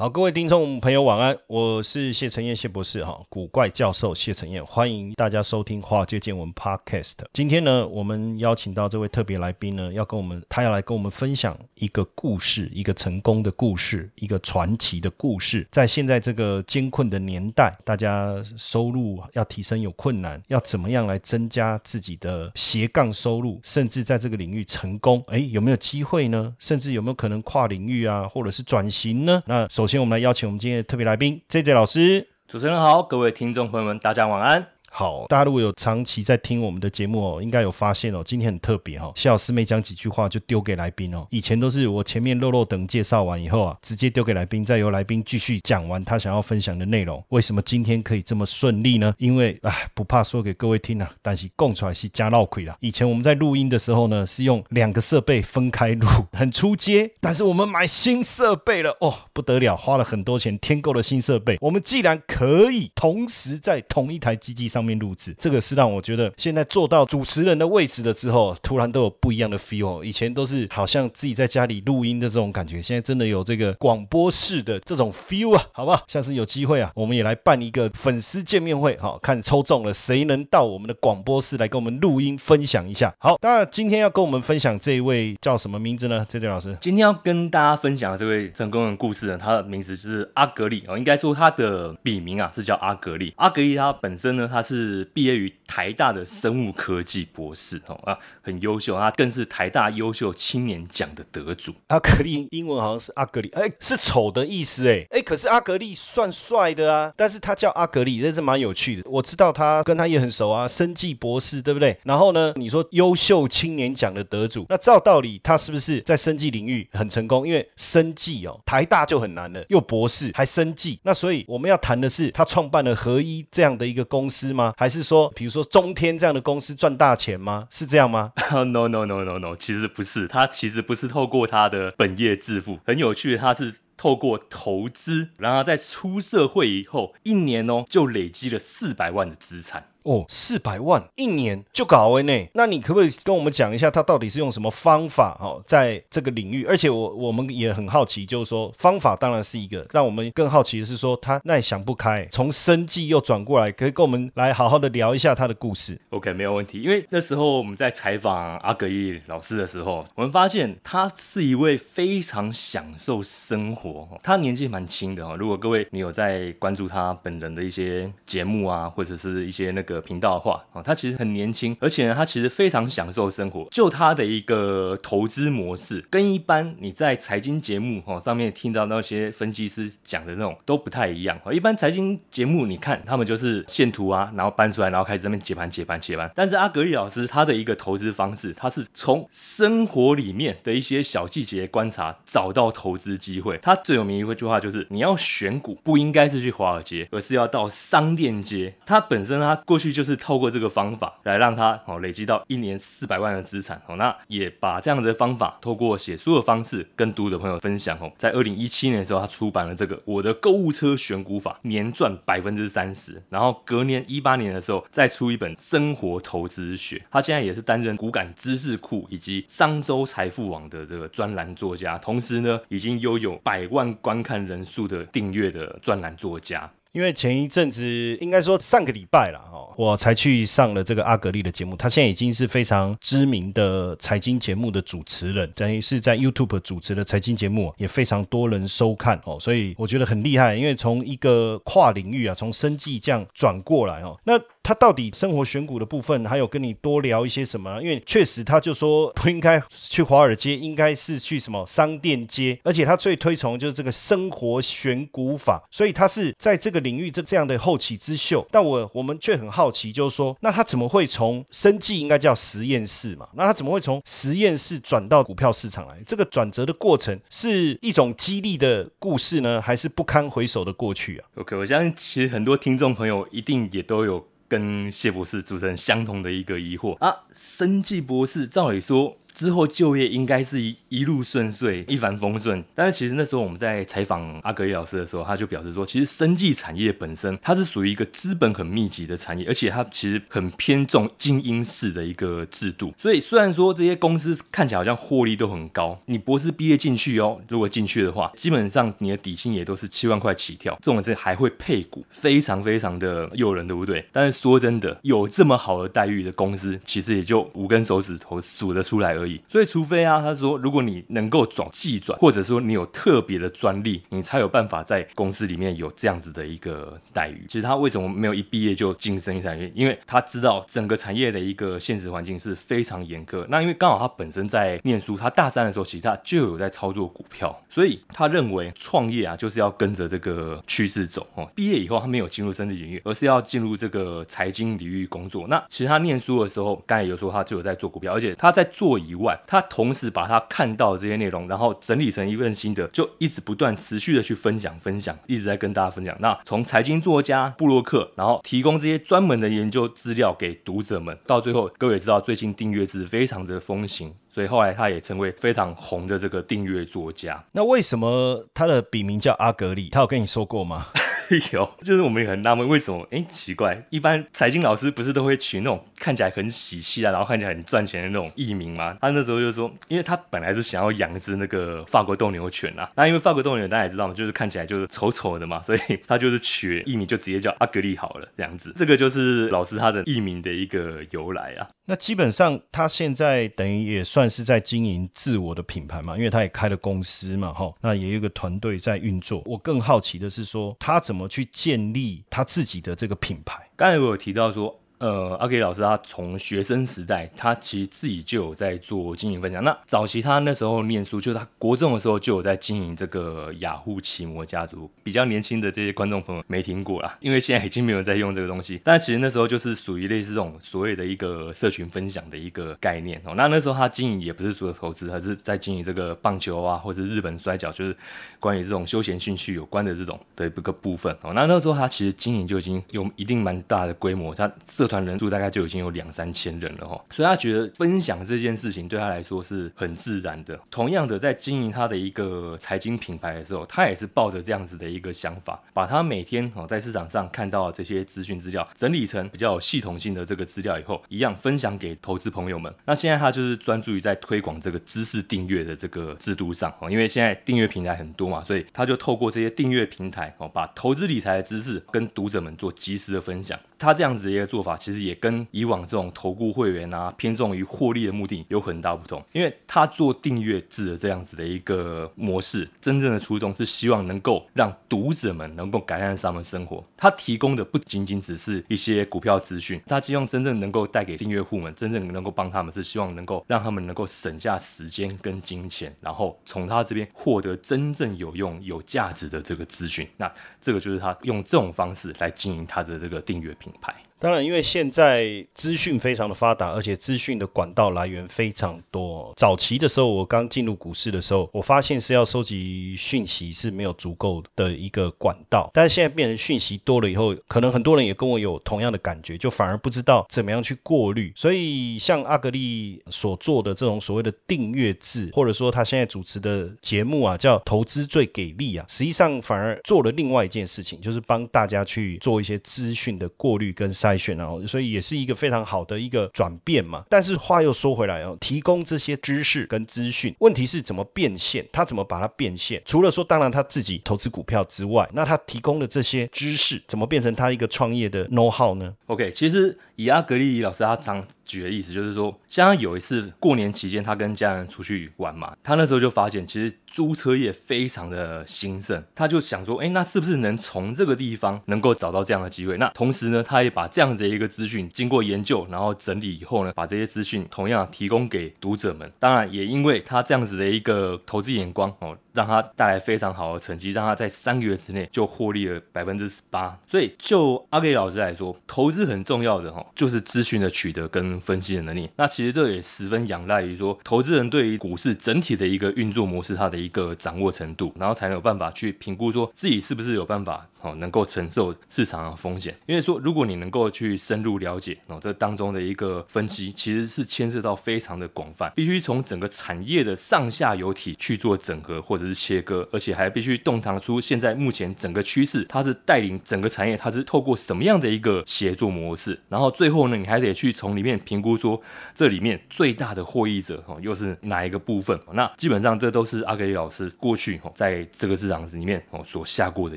好，各位听众朋友，晚安，我是谢承彦谢博士哈，古怪教授谢承彦，欢迎大家收听华尔街见闻 Podcast。今天呢，我们邀请到这位特别来宾呢，要跟我们，他要来跟我们分享一个故事，一个成功的故事，一个传奇的故事。在现在这个艰困的年代，大家收入要提升有困难，要怎么样来增加自己的斜杠收入，甚至在这个领域成功，哎，有没有机会呢？甚至有没有可能跨领域啊，或者是转型呢？那首先我们来邀请我们今天的特别来宾 J J 老师。主持人好，各位听众朋友们，大家晚安。好，大家如果有长期在听我们的节目哦，应该有发现哦，今天很特别哈。谢老师没讲几句话就丢给来宾哦。以前都是我前面漏漏等介绍完以后啊，直接丢给来宾，再由来宾继续讲完他想要分享的内容。为什么今天可以这么顺利呢？因为啊，不怕说给各位听啊，但是供出来是加闹亏了。以前我们在录音的时候呢，是用两个设备分开录，很出街。但是我们买新设备了哦，不得了，花了很多钱添购了新设备。我们既然可以同时在同一台机器上。上面录制，这个是让我觉得现在做到主持人的位置了之后，突然都有不一样的 feel。以前都是好像自己在家里录音的这种感觉，现在真的有这个广播室的这种 feel 啊，好不好？下次有机会啊，我们也来办一个粉丝见面会，好看抽中了谁能到我们的广播室来跟我们录音分享一下。好，那今天要跟我们分享这一位叫什么名字呢？这位老师，今天要跟大家分享的这位成功人故事呢，他的名字就是阿格力哦，应该说他的笔名啊是叫阿格力。阿格力他本身呢，他是。是毕业于台大的生物科技博士哦啊，很优秀，他更是台大优秀青年奖的得主。阿格力英文好像是阿格力，哎，是丑的意思哎哎，可是阿格力算帅的啊，但是他叫阿格力，这是蛮有趣的。我知道他跟他也很熟啊，生技博士对不对？然后呢，你说优秀青年奖的得主，那照道理他是不是在生技领域很成功？因为生技哦，台大就很难了，又博士还生技，那所以我们要谈的是他创办了合一这样的一个公司嘛？还是说，比如说中天这样的公司赚大钱吗？是这样吗？No No No No No，其实不是，他其实不是透过他的本业致富，很有趣的，他是透过投资，然后在出社会以后一年哦，就累积了四百万的资产。哦，四百万一年就搞完呢？那你可不可以跟我们讲一下，他到底是用什么方法哦，在这个领域？而且我我们也很好奇，就是说方法当然是一个，让我们更好奇的是说，他那也想不开，从生计又转过来，可以跟我们来好好的聊一下他的故事。OK，没有问题。因为那时候我们在采访阿格义老师的时候，我们发现他是一位非常享受生活。他年纪蛮轻的哦。如果各位你有在关注他本人的一些节目啊，或者是一些那个。个频道的话啊，他其实很年轻，而且呢，他其实非常享受生活。就他的一个投资模式，跟一般你在财经节目哈上面听到那些分析师讲的那种都不太一样啊。一般财经节目你看他们就是线图啊，然后搬出来，然后开始那边解盘、解盘、解盘。但是阿格力老师他的一个投资方式，他是从生活里面的一些小细节观察，找到投资机会。他最有名一句话就是：你要选股，不应该是去华尔街，而是要到商店街。他本身他过去就是透过这个方法来让他哦累积到一年四百万的资产哦，那也把这样的方法透过写书的方式跟读者朋友分享哦。在二零一七年的时候，他出版了这个《我的购物车选股法》，年赚百分之三十。然后隔年一八年的时候，再出一本《生活投资学》。他现在也是担任股感知识库以及商周财富网的这个专栏作家，同时呢，已经拥有百万观看人数的订阅的专栏作家。因为前一阵子，应该说上个礼拜了哦，我才去上了这个阿格丽的节目。他现在已经是非常知名的财经节目的主持人，等于是在 YouTube 主持的财经节目，也非常多人收看哦。所以我觉得很厉害，因为从一个跨领域啊，从生计这样转过来哦。那他到底生活选股的部分，还有跟你多聊一些什么？因为确实他就说不应该去华尔街，应该是去什么商店街，而且他最推崇就是这个生活选股法，所以他是在这个领域这这样的后起之秀。但我我们却很好奇，就是说，那他怎么会从生计应该叫实验室嘛？那他怎么会从实验室转到股票市场来？这个转折的过程是一种激励的故事呢，还是不堪回首的过去啊？OK，我相信其实很多听众朋友一定也都有跟谢博士主持人相同的一个疑惑啊，生计博士照理说。之后就业应该是一一路顺遂、一帆风顺，但是其实那时候我们在采访阿格里老师的时候，他就表示说，其实生技产业本身它是属于一个资本很密集的产业，而且它其实很偏重精英式的一个制度。所以虽然说这些公司看起来好像获利都很高，你博士毕业进去哦，如果进去的话，基本上你的底薪也都是七万块起跳，这种是还会配股，非常非常的诱人，对不对？但是说真的，有这么好的待遇的公司，其实也就五根手指头数得出来而已。所以，除非啊，他说，如果你能够转技转，或者说你有特别的专利，你才有办法在公司里面有这样子的一个待遇。其实他为什么没有一毕业就进生意产业？因为他知道整个产业的一个现实环境是非常严苛。那因为刚好他本身在念书，他大三的时候其实他就有在操作股票，所以他认为创业啊就是要跟着这个趋势走哦。毕业以后他没有进入生意领域，而是要进入这个财经领域工作。那其实他念书的时候，刚才有说他就有在做股票，而且他在做以外。他同时把他看到这些内容，然后整理成一份心得，就一直不断持续的去分享分享，一直在跟大家分享。那从财经作家、布洛克，然后提供这些专门的研究资料给读者们，到最后各位也知道，最近订阅制非常的风行，所以后来他也成为非常红的这个订阅作家。那为什么他的笔名叫阿格里？他有跟你说过吗？有，就是我们也很纳闷，为什么？哎，奇怪，一般财经老师不是都会取那种看起来很喜气啊，然后看起来很赚钱的那种艺名吗？他那时候就说，因为他本来是想要养一只那个法国斗牛犬啊，那因为法国斗牛犬大家也知道嘛，就是看起来就是丑丑的嘛，所以他就是取艺名就直接叫阿格丽好了，这样子。这个就是老师他的艺名的一个由来啊。那基本上他现在等于也算是在经营自我的品牌嘛，因为他也开了公司嘛，哈，那也有一个团队在运作。我更好奇的是说，他怎么么去建立他自己的这个品牌？刚才我有提到说。呃，阿 K 老师他从学生时代，他其实自己就有在做经营分享。那早期他那时候念书，就是他国中的时候就有在经营这个雅虎奇摩家族。比较年轻的这些观众朋友没听过啦，因为现在已经没有在用这个东西。但其实那时候就是属于类似这种所谓的一个社群分享的一个概念哦。那那时候他经营也不是说投资，而是在经营这个棒球啊，或者日本摔跤，就是关于这种休闲兴趣有关的这种的一个部分哦。那那时候他其实经营就已经有一定蛮大的规模，他社。团人数大概就已经有两三千人了哈，所以他觉得分享这件事情对他来说是很自然的。同样的，在经营他的一个财经品牌的时候，他也是抱着这样子的一个想法，把他每天哦在市场上看到这些资讯资料整理成比较有系统性的这个资料以后，一样分享给投资朋友们。那现在他就是专注于在推广这个知识订阅的这个制度上哦，因为现在订阅平台很多嘛，所以他就透过这些订阅平台哦，把投资理财的知识跟读者们做及时的分享。他这样子的一个做法。其实也跟以往这种投顾会员啊，偏重于获利的目的有很大不同。因为他做订阅制的这样子的一个模式，真正的初衷是希望能够让读者们能够改善他们生活。他提供的不仅仅只是一些股票资讯，他希望真正能够带给订阅户们，真正能够帮他们，是希望能够让他们能够省下时间跟金钱，然后从他这边获得真正有用、有价值的这个资讯。那这个就是他用这种方式来经营他的这个订阅品牌。当然，因为现在资讯非常的发达，而且资讯的管道来源非常多。早期的时候，我刚进入股市的时候，我发现是要收集讯息是没有足够的一个管道。但是现在变成讯息多了以后，可能很多人也跟我有同样的感觉，就反而不知道怎么样去过滤。所以，像阿格丽所做的这种所谓的订阅制，或者说他现在主持的节目啊，叫“投资最给力”啊，实际上反而做了另外一件事情，就是帮大家去做一些资讯的过滤跟筛。筛选哦，所以也是一个非常好的一个转变嘛。但是话又说回来哦，提供这些知识跟资讯，问题是怎么变现？他怎么把它变现？除了说，当然他自己投资股票之外，那他提供的这些知识，怎么变成他一个创业的 know how 呢？OK，其实。以阿格丽老师他常举的意思就是说，像他有一次过年期间，他跟家人出去玩嘛，他那时候就发现，其实租车业非常的兴盛，他就想说，哎，那是不是能从这个地方能够找到这样的机会？那同时呢，他也把这样子的一个资讯经过研究，然后整理以后呢，把这些资讯同样提供给读者们。当然，也因为他这样子的一个投资眼光哦。让他带来非常好的成绩，让他在三个月之内就获利了百分之十八。所以就阿给老师来说，投资很重要的哈，就是资讯的取得跟分析的能力。那其实这也十分仰赖于说，投资人对于股市整体的一个运作模式，它的一个掌握程度，然后才能有办法去评估说自己是不是有办法哦，能够承受市场的风险。因为说，如果你能够去深入了解哦，这当中的一个分析，其实是牵涉到非常的广泛，必须从整个产业的上下游体去做整合或。是切割，而且还必须洞察出现在目前整个趋势，它是带领整个产业，它是透过什么样的一个协作模式？然后最后呢，你还得去从里面评估说，这里面最大的获益者哦，又是哪一个部分？那基本上这都是阿格里老师过去哦，在这个市场里面哦所下过的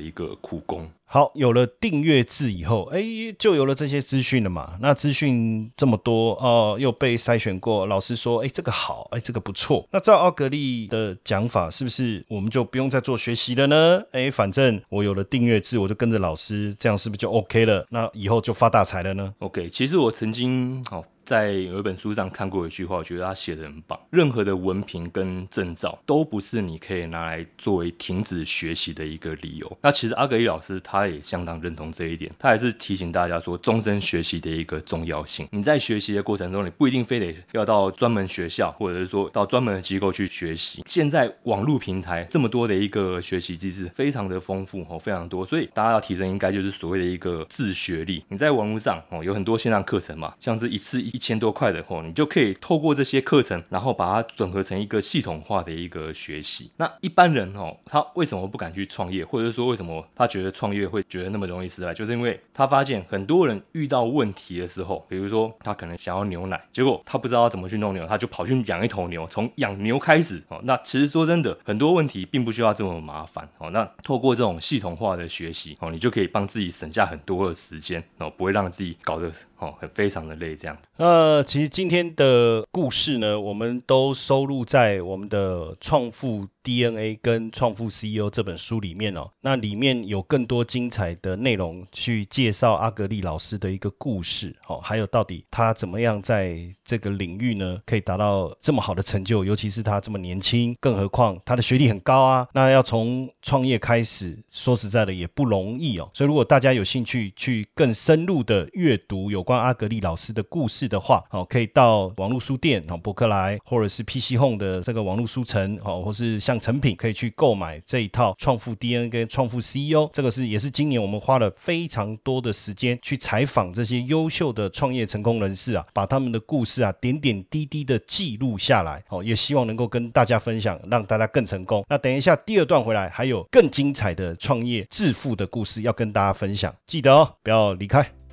一个苦功。好，有了订阅制以后，哎，就有了这些资讯了嘛。那资讯这么多哦，又被筛选过，老师说，哎，这个好，哎，这个不错。那照奥格利的讲法，是不是我们就不用再做学习了呢？哎，反正我有了订阅制，我就跟着老师，这样是不是就 OK 了？那以后就发大财了呢？OK，其实我曾经好。在有一本书上看过一句话，我觉得他写的很棒。任何的文凭跟证照都不是你可以拿来作为停止学习的一个理由。那其实阿格伊老师他也相当认同这一点，他还是提醒大家说，终身学习的一个重要性。你在学习的过程中，你不一定非得要到专门学校，或者是说到专门的机构去学习。现在网络平台这么多的一个学习机制，非常的丰富哦，非常多。所以大家要提升，应该就是所谓的一个自学力。你在网络上哦，有很多线上课程嘛，像是一次一。一千多块的货，你就可以透过这些课程，然后把它整合成一个系统化的一个学习。那一般人哦，他为什么不敢去创业，或者说为什么他觉得创业会觉得那么容易失败？就是因为他发现很多人遇到问题的时候，比如说他可能想要牛奶，结果他不知道怎么去弄牛，他就跑去养一头牛，从养牛开始哦。那其实说真的，很多问题并不需要这么麻烦哦。那透过这种系统化的学习哦，你就可以帮自己省下很多的时间哦，不会让自己搞得哦很非常的累这样。呃，其实今天的故事呢，我们都收录在我们的创富。DNA 跟创富 CEO 这本书里面哦，那里面有更多精彩的内容去介绍阿格丽老师的一个故事哦，还有到底他怎么样在这个领域呢，可以达到这么好的成就，尤其是他这么年轻，更何况他的学历很高啊，那要从创业开始，说实在的也不容易哦。所以如果大家有兴趣去更深入的阅读有关阿格丽老师的故事的话，哦，可以到网络书店哦，博客来或者是 PC Home 的这个网络书城哦，或是像。成品可以去购买这一套创富 DNA 跟创富 CEO，这个是也是今年我们花了非常多的时间去采访这些优秀的创业成功人士啊，把他们的故事啊点点滴滴的记录下来，哦，也希望能够跟大家分享，让大家更成功。那等一下第二段回来还有更精彩的创业致富的故事要跟大家分享，记得哦，不要离开。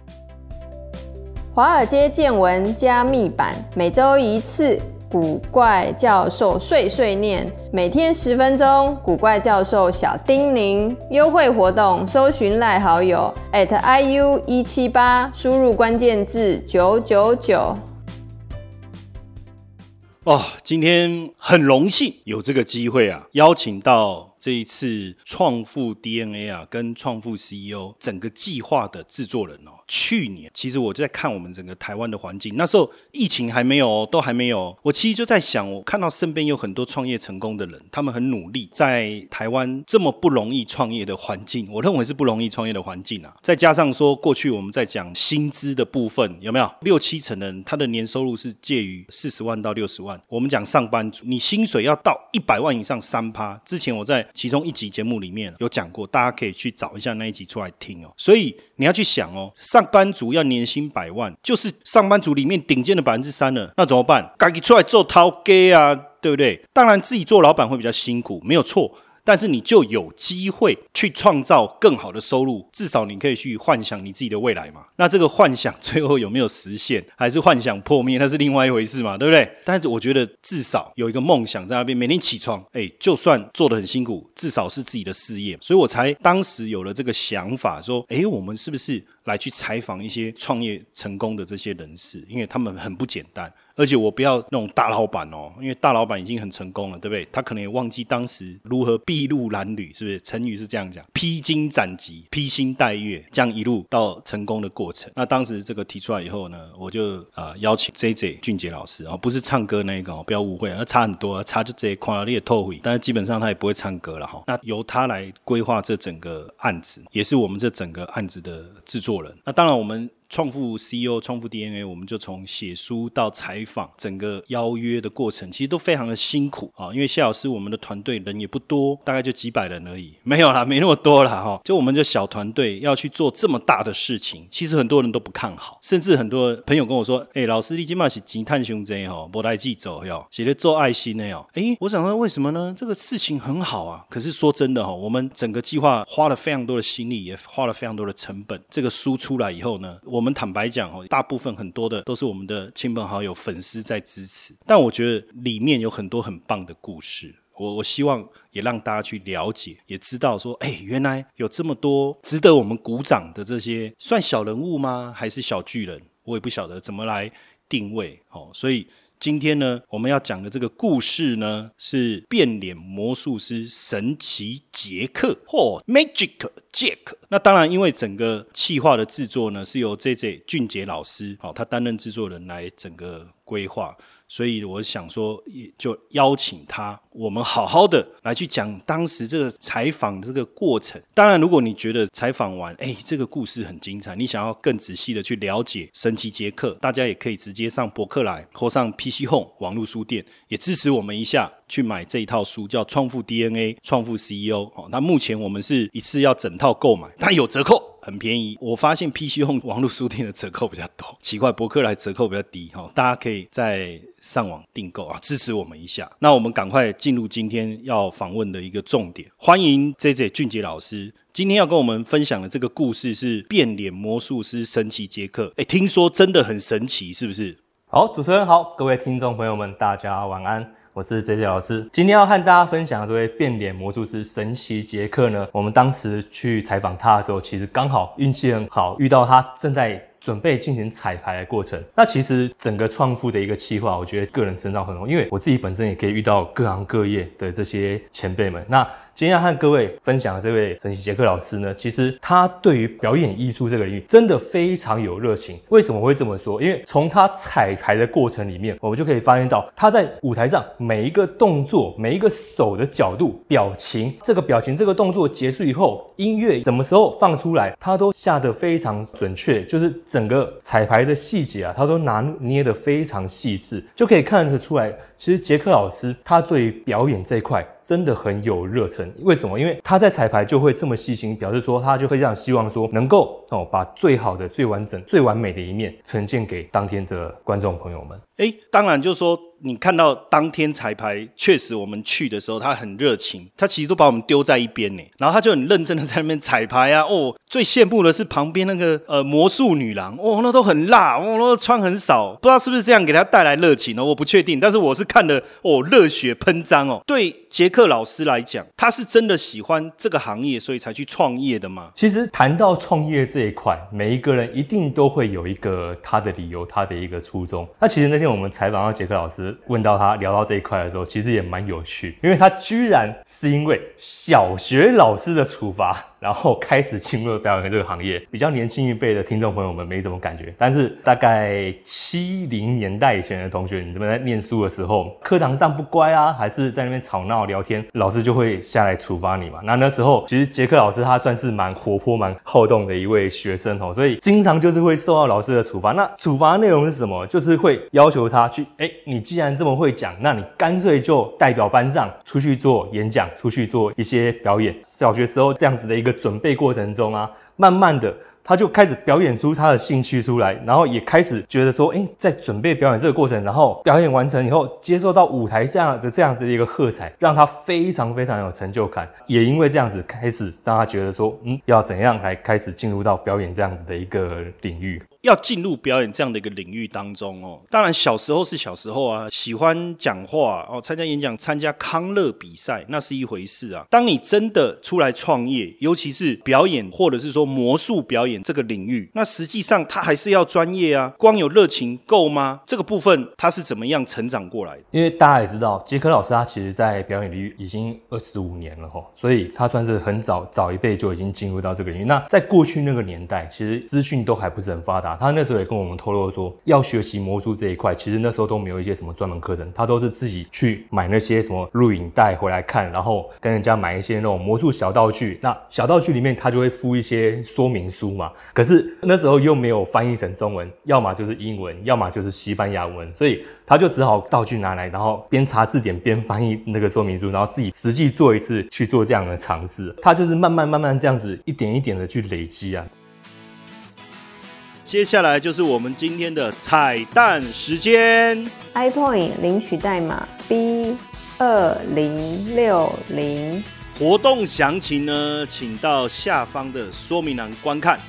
华尔街见闻加密版每周一次。古怪教授碎碎念，每天十分钟。古怪教授小叮咛，优惠活动，搜寻赖好友 at iu 一七八，输入关键字九九九。哦，今天很荣幸有这个机会啊，邀请到。这一次创富 DNA 啊，跟创富 CEO 整个计划的制作人哦，去年其实我就在看我们整个台湾的环境，那时候疫情还没有，都还没有。我其实就在想，我看到身边有很多创业成功的人，他们很努力，在台湾这么不容易创业的环境，我认为是不容易创业的环境啊。再加上说，过去我们在讲薪资的部分，有没有六七成的人他的年收入是介于四十万到六十万？我们讲上班族，你薪水要到一百万以上三趴。之前我在其中一集节目里面有讲过，大家可以去找一下那一集出来听哦。所以你要去想哦，上上班族要年薪百万，就是上班族里面顶尖的百分之三了，那怎么办？赶紧出来做掏给啊，对不对？当然自己做老板会比较辛苦，没有错。但是你就有机会去创造更好的收入，至少你可以去幻想你自己的未来嘛。那这个幻想最后有没有实现，还是幻想破灭，那是另外一回事嘛，对不对？但是我觉得至少有一个梦想在那边，每天起床，哎，就算做的很辛苦，至少是自己的事业。所以我才当时有了这个想法，说，哎，我们是不是来去采访一些创业成功的这些人士，因为他们很不简单。而且我不要那种大老板哦，因为大老板已经很成功了，对不对？他可能也忘记当时如何筚路蓝缕，是不是？成语是这样讲：披荆斩棘、披星戴月，这样一路到成功的过程。那当时这个提出来以后呢，我就呃邀请 J J 俊杰老师哦，不是唱歌那一个哦，不要误会，那差很多，差就这一块你也透会，但是基本上他也不会唱歌了哈。那由他来规划这整个案子，也是我们这整个案子的制作人。那当然我们。创富 CEO、创富 DNA，我们就从写书到采访，整个邀约的过程，其实都非常的辛苦啊。因为谢老师，我们的团队人也不多，大概就几百人而已，没有啦，没那么多啦。哈。就我们这小团队要去做这么大的事情，其实很多人都不看好，甚至很多朋友跟我说：“哎，老师，你今嘛是吉探兄弟哈，不来记走哟，写的做爱心的哟。”哎，我想说为什么呢？这个事情很好啊。可是说真的哈，我们整个计划花了非常多的心力，也花了非常多的成本。这个书出来以后呢，我。我们坦白讲哦，大部分很多的都是我们的亲朋好友、粉丝在支持，但我觉得里面有很多很棒的故事。我我希望也让大家去了解，也知道说，哎，原来有这么多值得我们鼓掌的这些，算小人物吗？还是小巨人？我也不晓得怎么来定位哦，所以。今天呢，我们要讲的这个故事呢，是变脸魔术师神奇杰克或 Magic Jack。那当然，因为整个企划的制作呢，是由 J J 俊杰老师，好，他担任制作人来整个规划。所以我想说，就邀请他，我们好好的来去讲当时这个采访这个过程。当然，如果你觉得采访完，哎，这个故事很精彩，你想要更仔细的去了解神奇杰克，大家也可以直接上博客来或上 PC Home 网络书店，也支持我们一下，去买这一套书，叫《创富 DNA 创富 CEO》。哦，那目前我们是一次要整套购买，它有折扣。很便宜，我发现 PC Home 网络书店的折扣比较多，奇怪，博客来折扣比较低哈，大家可以在上网订购啊，支持我们一下。那我们赶快进入今天要访问的一个重点，欢迎 J J 俊杰老师，今天要跟我们分享的这个故事是变脸魔术师神奇杰克。哎，听说真的很神奇，是不是？好，主持人好，各位听众朋友们，大家晚安。我是 J J 老师，今天要和大家分享的这位变脸魔术师神奇杰克呢。我们当时去采访他的时候，其实刚好运气很好，遇到他正在。准备进行彩排的过程，那其实整个创富的一个企划，我觉得个人成长很多，因为我自己本身也可以遇到各行各业的这些前辈们。那今天要和各位分享的这位神奇杰克老师呢，其实他对于表演艺术这个领域真的非常有热情。为什么会这么说？因为从他彩排的过程里面，我们就可以发现到他在舞台上每一个动作、每一个手的角度、表情，这个表情、这个动作结束以后，音乐什么时候放出来，他都下得非常准确，就是。整个彩排的细节啊，他都拿捏得非常细致，就可以看得出来，其实杰克老师他对表演这一块。真的很有热忱，为什么？因为他在彩排就会这么细心，表示说他就非常希望说能够哦把最好的、最完整、最完美的一面呈现给当天的观众朋友们。哎，当然就是说你看到当天彩排，确实我们去的时候他很热情，他其实都把我们丢在一边呢，然后他就很认真的在那边彩排啊。哦，最羡慕的是旁边那个呃魔术女郎，哦，那都很辣，哦，那穿很少，不知道是不是这样给他带来热情呢？我不确定，但是我是看的哦热血喷张哦，对杰克。老师来讲，他是真的喜欢这个行业，所以才去创业的吗？其实谈到创业这一块，每一个人一定都会有一个他的理由，他的一个初衷。那其实那天我们采访到杰克老师，问到他聊到这一块的时候，其实也蛮有趣，因为他居然是因为小学老师的处罚。然后开始进入表演这个行业，比较年轻一辈的听众朋友们没什么感觉，但是大概七零年代以前的同学，你这边在念书的时候，课堂上不乖啊，还是在那边吵闹聊天，老师就会下来处罚你嘛。那那时候其实杰克老师他算是蛮活泼、蛮好动的一位学生哦，所以经常就是会受到老师的处罚。那处罚内容是什么？就是会要求他去，哎，你既然这么会讲，那你干脆就代表班上出去做演讲，出去做一些表演。小学时候这样子的一个。准备过程中啊，慢慢的他就开始表演出他的兴趣出来，然后也开始觉得说，哎，在准备表演这个过程，然后表演完成以后，接受到舞台上的这样子的一个喝彩，让他非常非常有成就感。也因为这样子，开始让他觉得说，嗯，要怎样来开始进入到表演这样子的一个领域。要进入表演这样的一个领域当中哦，当然小时候是小时候啊，喜欢讲话哦，参加演讲、参加康乐比赛那是一回事啊。当你真的出来创业，尤其是表演或者是说魔术表演这个领域，那实际上他还是要专业啊。光有热情够吗？这个部分他是怎么样成长过来的？因为大家也知道，杰克老师他其实在表演领域已经二十五年了哈，所以他算是很早早一辈就已经进入到这个领域。那在过去那个年代，其实资讯都还不是很发达。他那时候也跟我们透露说，要学习魔术这一块，其实那时候都没有一些什么专门课程，他都是自己去买那些什么录影带回来看，然后跟人家买一些那种魔术小道具。那小道具里面他就会附一些说明书嘛。可是那时候又没有翻译成中文，要么就是英文，要么就是西班牙文，所以他就只好道具拿来，然后边查字典边翻译那个说明书，然后自己实际做一次去做这样的尝试。他就是慢慢慢慢这样子一点一点的去累积啊。接下来就是我们今天的彩蛋时间，iPoint 领取代码 B 二零六零。活动详情呢，请到下方的说明栏观看。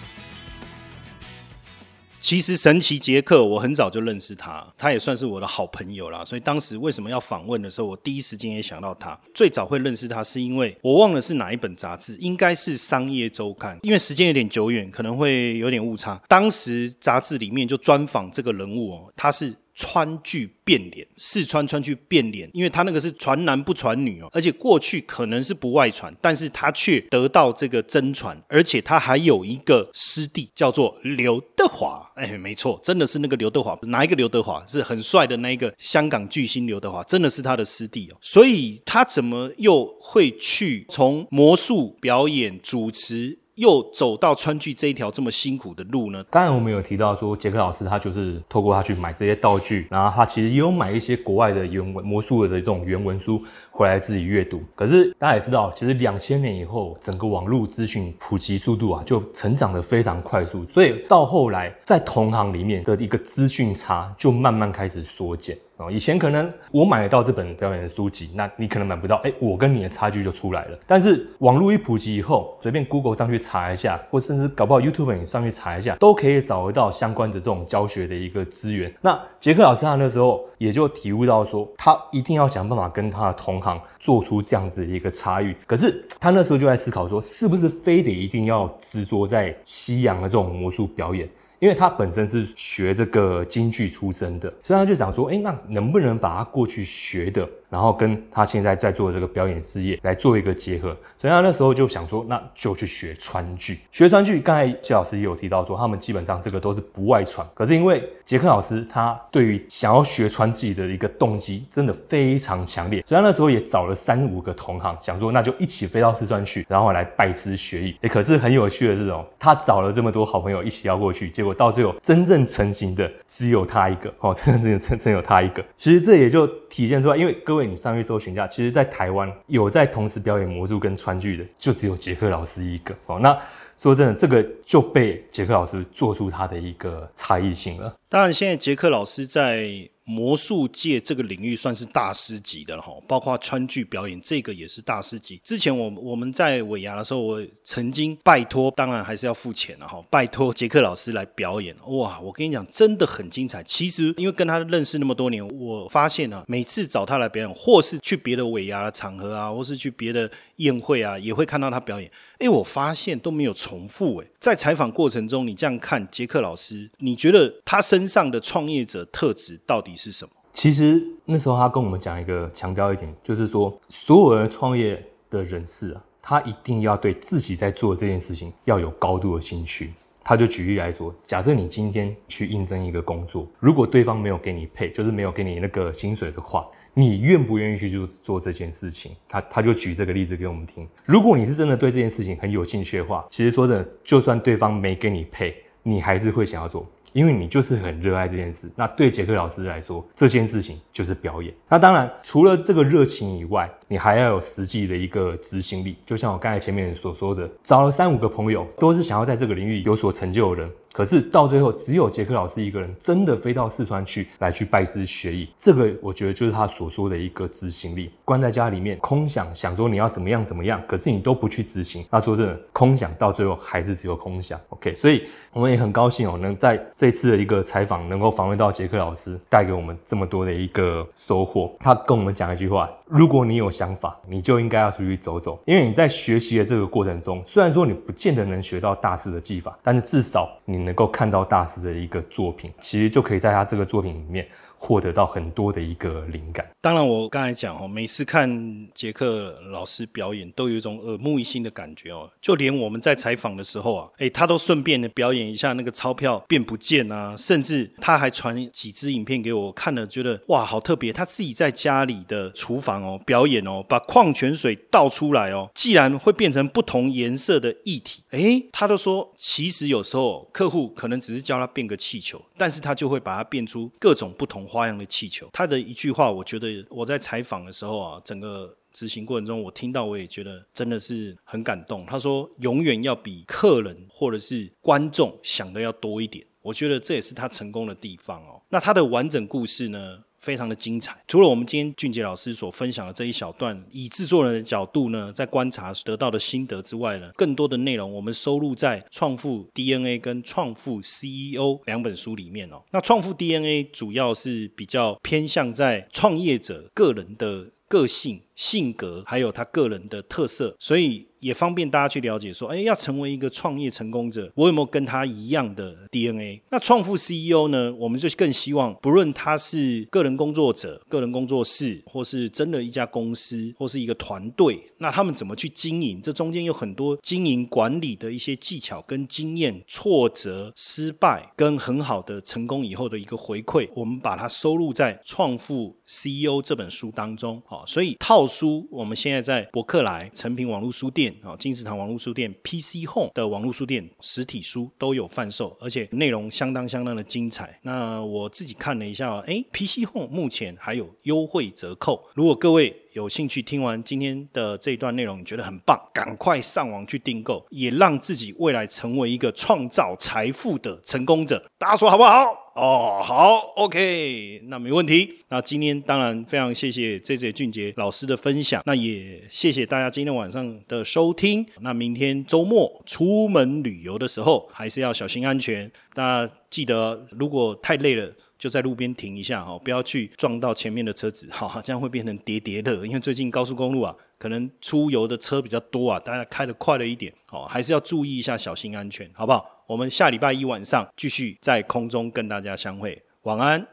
其实神奇杰克，我很早就认识他，他也算是我的好朋友啦。所以当时为什么要访问的时候，我第一时间也想到他。最早会认识他，是因为我忘了是哪一本杂志，应该是《商业周刊》，因为时间有点久远，可能会有点误差。当时杂志里面就专访这个人物哦，他是。川剧变脸，四川川剧变脸，因为他那个是传男不传女哦，而且过去可能是不外传，但是他却得到这个真传，而且他还有一个师弟叫做刘德华，哎，没错，真的是那个刘德华，哪一个刘德华是很帅的那一个香港巨星刘德华，真的是他的师弟哦，所以他怎么又会去从魔术表演主持？又走到川剧这一条这么辛苦的路呢？当然，我们有提到说，杰克老师他就是透过他去买这些道具，然后他其实也有买一些国外的原文魔术的这种原文书回来自己阅读。可是大家也知道，其实两千年以后，整个网络资讯普及速度啊，就成长的非常快速，所以到后来在同行里面的一个资讯差就慢慢开始缩减。以前可能我买得到这本表演的书籍，那你可能买不到，哎，我跟你的差距就出来了。但是网络一普及以后，随便 Google 上去查一下，或甚至搞不好 YouTube 你上去查一下，都可以找得到相关的这种教学的一个资源。那杰克老师他那时候也就体悟到说，他一定要想办法跟他的同行做出这样子的一个差异。可是他那时候就在思考说，是不是非得一定要执着在西洋的这种魔术表演？因为他本身是学这个京剧出身的，所以他就想说，哎，那能不能把他过去学的？然后跟他现在在做的这个表演事业来做一个结合，所以他那时候就想说，那就去学川剧。学川剧，刚才谢老师也有提到说，他们基本上这个都是不外传。可是因为杰克老师他对于想要学川剧的一个动机真的非常强烈，所以那时候也找了三五个同行，想说那就一起飞到四川去，然后来拜师学艺。哎，可是很有趣的是哦，他找了这么多好朋友一起要过去，结果到最后真正成型的只有他一个哦，真正真真正有他一个。其实这也就体现出来，因为各位。你上去搜询一下，其实，在台湾有在同时表演魔术跟川剧的，就只有杰克老师一个哦。那说真的，这个就被杰克老师做出他的一个差异性了。当然，现在杰克老师在。魔术界这个领域算是大师级的了哈，包括川剧表演这个也是大师级。之前我我们在尾牙的时候，我曾经拜托，当然还是要付钱了哈，拜托杰克老师来表演。哇，我跟你讲，真的很精彩。其实因为跟他认识那么多年，我发现啊，每次找他来表演，或是去别的尾牙的场合啊，或是去别的宴会啊，也会看到他表演。哎，我发现都没有重复。哎，在采访过程中，你这样看杰克老师，你觉得他身上的创业者特质到底？是什么？其实那时候他跟我们讲一个强调一点，就是说所有人创业的人士啊，他一定要对自己在做这件事情要有高度的兴趣。他就举例来说，假设你今天去应征一个工作，如果对方没有给你配，就是没有给你那个薪水的话，你愿不愿意去做做这件事情？他他就举这个例子给我们听。如果你是真的对这件事情很有兴趣的话，其实说真的，就算对方没给你配，你还是会想要做。因为你就是很热爱这件事，那对杰克老师来说，这件事情就是表演。那当然，除了这个热情以外，你还要有实际的一个执行力。就像我刚才前面所说的，找了三五个朋友，都是想要在这个领域有所成就的人，可是到最后，只有杰克老师一个人真的飞到四川去来去拜师学艺。这个我觉得就是他所说的一个执行力。关在家里面空想，想说你要怎么样怎么样，可是你都不去执行。那说真的，空想到最后还是只有空想。OK，所以我们也很高兴哦，能在这次的一个采访能够访问到杰克老师，带给我们这么多的一个收获。他跟我们讲一句话：如果你有想法，你就应该要出去走走，因为你在学习的这个过程中，虽然说你不见得能学到大师的技法，但是至少你能够看到大师的一个作品，其实就可以在他这个作品里面。获得到很多的一个灵感。当然，我刚才讲哦，每次看杰克老师表演，都有一种耳目一新的感觉哦。就连我们在采访的时候啊，哎，他都顺便的表演一下那个钞票变不见啊，甚至他还传几支影片给我看了，觉得哇，好特别。他自己在家里的厨房哦表演哦，把矿泉水倒出来哦，既然会变成不同颜色的液体，哎，他都说其实有时候客户可能只是叫他变个气球，但是他就会把它变出各种不同。花样的气球，他的一句话，我觉得我在采访的时候啊，整个执行过程中，我听到我也觉得真的是很感动。他说，永远要比客人或者是观众想的要多一点，我觉得这也是他成功的地方哦。那他的完整故事呢？非常的精彩。除了我们今天俊杰老师所分享的这一小段，以制作人的角度呢，在观察得到的心得之外呢，更多的内容我们收录在《创富 DNA》跟《创富 CEO》两本书里面哦。那《创富 DNA》主要是比较偏向在创业者个人的个性、性格，还有他个人的特色，所以。也方便大家去了解，说，哎，要成为一个创业成功者，我有没有跟他一样的 DNA？那创富 CEO 呢？我们就更希望，不论他是个人工作者、个人工作室，或是真的一家公司，或是一个团队，那他们怎么去经营？这中间有很多经营管理的一些技巧跟经验，挫折、失败跟很好的成功以后的一个回馈，我们把它收录在创富 CEO 这本书当中。好，所以套书我们现在在博客来、成品网络书店。啊，金石堂网络书店、PC Home 的网络书店实体书都有贩售，而且内容相当相当的精彩。那我自己看了一下，哎，PC Home 目前还有优惠折扣。如果各位有兴趣听完今天的这一段内容，你觉得很棒，赶快上网去订购，也让自己未来成为一个创造财富的成功者。大家说好不好？哦，好，OK，那没问题。那今天当然非常谢谢 J J 俊杰老师的分享，那也谢谢大家今天晚上的收听。那明天周末出门旅游的时候，还是要小心安全。那记得，如果太累了，就在路边停一下哈，不要去撞到前面的车子哈，这样会变成叠叠乐。因为最近高速公路啊，可能出游的车比较多啊，大家开的快了一点哦，还是要注意一下，小心安全，好不好？我们下礼拜一晚上继续在空中跟大家相会，晚安。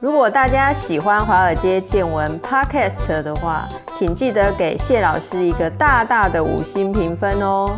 如果大家喜欢华尔街见闻 Podcast 的话，请记得给谢老师一个大大的五星评分哦。